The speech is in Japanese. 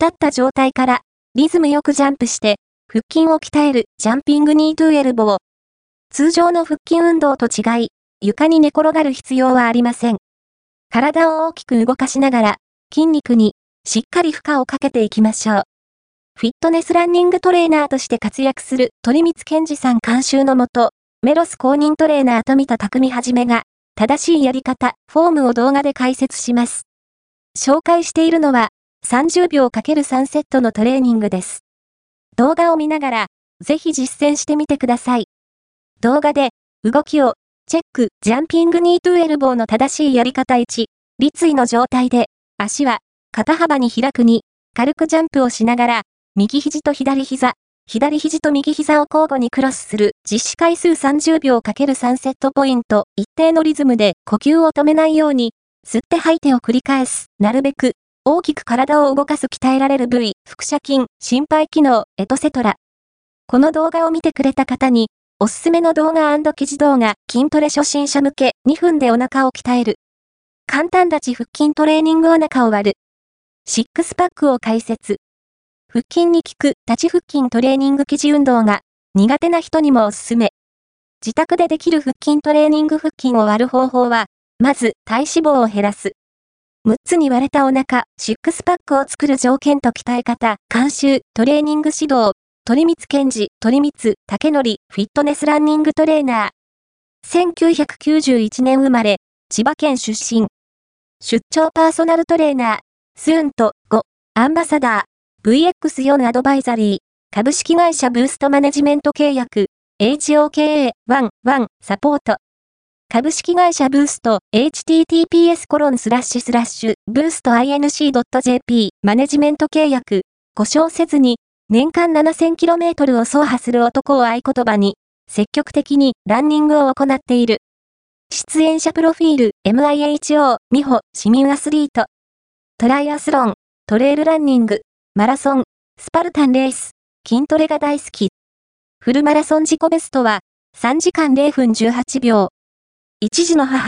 立った状態からリズムよくジャンプして腹筋を鍛えるジャンピングニートゥエルボー。通常の腹筋運動と違い、床に寝転がる必要はありません。体を大きく動かしながら筋肉にしっかり負荷をかけていきましょう。フィットネスランニングトレーナーとして活躍する鳥光健二さん監修のもと、メロス公認トレーナー富田匠はじめが、正しいやり方、フォームを動画で解説します。紹介しているのは、30秒 ×3 セットのトレーニングです。動画を見ながら、ぜひ実践してみてください。動画で、動きを、チェック、ジャンピングニートゥエルボーの正しいやり方1、立位の状態で、足は、肩幅に開く2、軽くジャンプをしながら、右肘と左膝、左肘と右膝を交互にクロスする。実施回数30秒 ×3 セットポイント、一定のリズムで呼吸を止めないように、吸って吐いてを繰り返す、なるべく、大きく体を動かす鍛えられる部位、腹斜筋、心肺機能、エトセトラ。この動画を見てくれた方に、おすすめの動画記事動画、筋トレ初心者向け、2分でお腹を鍛える。簡単立ち腹筋トレーニングお腹を割る。シックスパックを解説。腹筋に効く立ち腹筋トレーニング記事運動が苦手な人にもおすすめ。自宅でできる腹筋トレーニング腹筋を割る方法は、まず体脂肪を減らす。6つに割れたお腹、シックスパックを作る条件と鍛え方、監修、トレーニング指導、鳥光健治、鳥光、竹則、フィットネスランニングトレーナー。1991年生まれ、千葉県出身。出張パーソナルトレーナー、スーンと5、アンバサダー。VX4 アドバイザリー、株式会社ブーストマネジメント契約、HOKA11 サポート。株式会社ブースト、https コロンスラッシュスラッシュ、ブースト inc.jp マネジメント契約、故障せずに、年間 7000km を走破する男を合言葉に、積極的にランニングを行っている。出演者プロフィール、MIHO、美穂、市民アスリート。トライアスロン、トレイルランニング、マラソン、スパルタンレース、筋トレが大好き。フルマラソン自己ベストは3時間0分18秒。一児の母、